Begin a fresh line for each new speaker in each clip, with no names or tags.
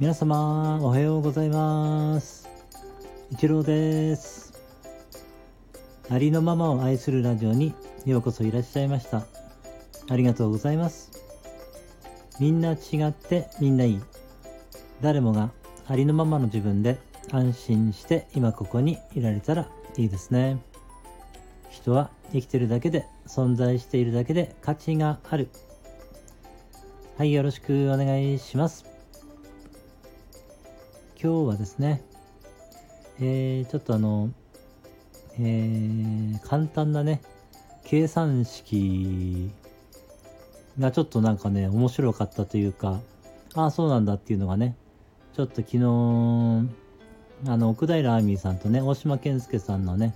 皆様おはようございます。一郎です。ありのままを愛するラジオにようこそいらっしゃいました。ありがとうございます。みんな違ってみんないい。誰もがありのままの自分で安心して今ここにいられたらいいですね。人は生きてるだけで存在しているだけで価値がある。はいよろしくお願いします。今日はですねえー、ちょっとあのえー、簡単なね計算式がちょっとなんかね面白かったというかああそうなんだっていうのがねちょっと昨日あの奥平あみさんとね大島健介さんのね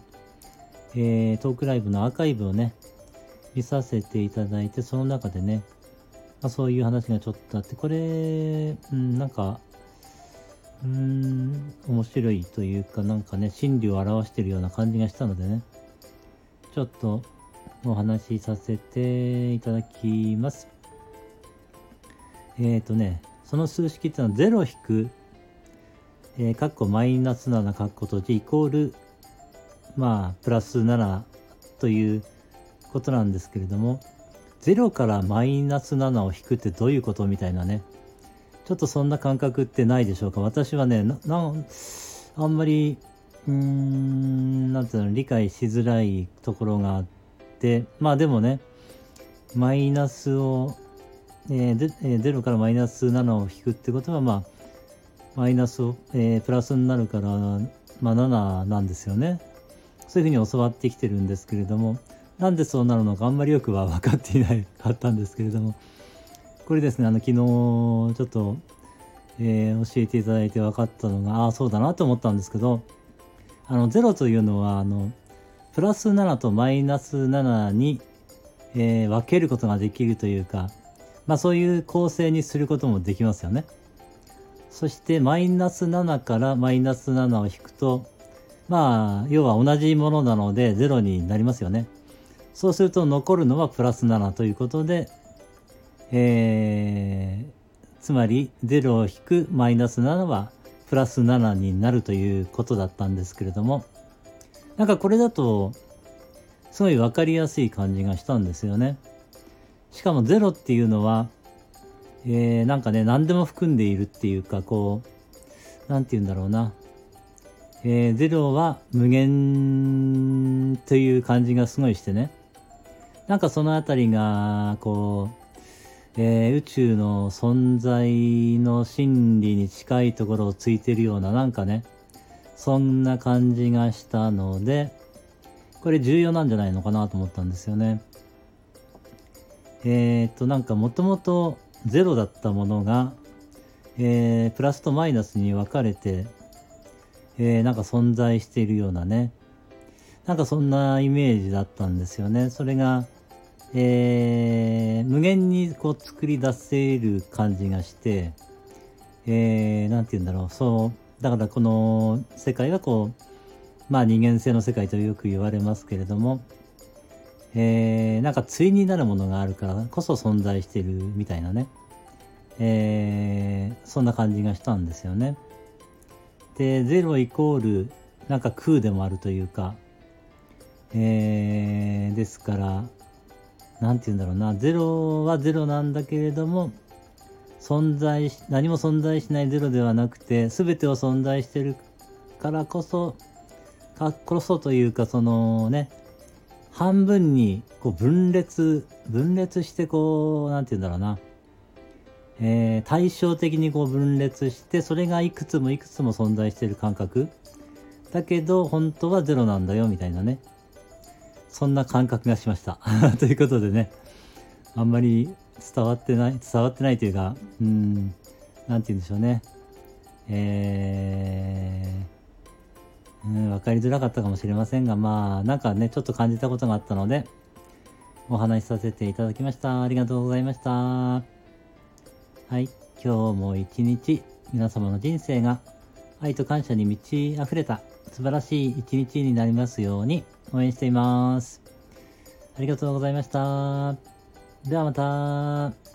えー、トークライブのアーカイブをね、見させていただいて、その中でね、まあ、そういう話がちょっとあって、これ、うん、なんか、うーん、面白いというか、なんかね、心理を表してるような感じがしたのでね、ちょっとお話しさせていただきます。えっ、ー、とね、その数式っていうのは0引く、えー、カッコマイナス7カッコ閉じイコールまあプラス7ということなんですけれども0からマイナス7を引くってどういうことみたいなねちょっとそんな感覚ってないでしょうか。私はねあんまりうーんなんていうの理解しづらいところがあって。まあでもねマイナスを、えー、でえー、0からマイナス7を引くってことはまあマイナスを、えー、プラスになるから、まあ、7なんですよね。そういうふうに教わってきてるんですけれども。なんでそうなるのかあんまりよくは分かっていなかったんですけれども。これですねあの昨日ちょっと、えー、教えていただいて分かったのがああそうだなと思ったんですけどあの0というのはあのプラス7とマイナス7に、えー、分けることができるというかまあそういう構成にすることもできますよね。そしてマイナス7からマイナス7を引くとまあ、要は同じものなので0になりますよね。そうすると残るのはプラス7ということで、えー、つまり0を引くマイナス7はプラス7になるということだったんですけれども、なんかこれだと、すごい分かりやすい感じがしたんですよね。しかも0っていうのは、えー、なんかね、何でも含んでいるっていうか、こう、なんて言うんだろうな。えー、0は無限という感じがすごいしてね。なんかそのあたりが、こう、えー、宇宙の存在の真理に近いところをついてるような、なんかね、そんな感じがしたので、これ重要なんじゃないのかなと思ったんですよね。えー、っと、なんかもともと0だったものが、えー、プラスとマイナスに分かれて、えー、なんか存在しているようなね、なんかそんなイメージだったんですよね。それが、えー、無限にこう作り出せる感じがして、えー、なんて言うんだろう、そう、だからこの世界はこう、まあ人間性の世界とよく言われますけれども、えー、なんか対になるものがあるからこそ存在してるみたいなね、えー、そんな感じがしたんですよね。で0イコールなんか空でもあるというか、えー、ですから何て言うんだろうな。0は0なんだけれども存在し何も存在しない0ではなくて全てを存在してるからこそかこそというかそのね半分にこう分裂分裂してこう何て言うんだろうな。えー、対照的にこう分裂してそれがいくつもいくつも存在してる感覚。だけど本当はゼロなんだよみたいなね。そんな感覚がしました。ということでねあんまり伝わってない伝わってないというかうん何て言うんでしょうね。えー、うん、分かりづらかったかもしれませんがまあなんかねちょっと感じたことがあったのでお話しさせていただきました。ありがとうございました。はい、今日も一日皆様の人生が愛と感謝に満ち溢れた素晴らしい一日になりますように。応援しています。ありがとうございました。ではまた。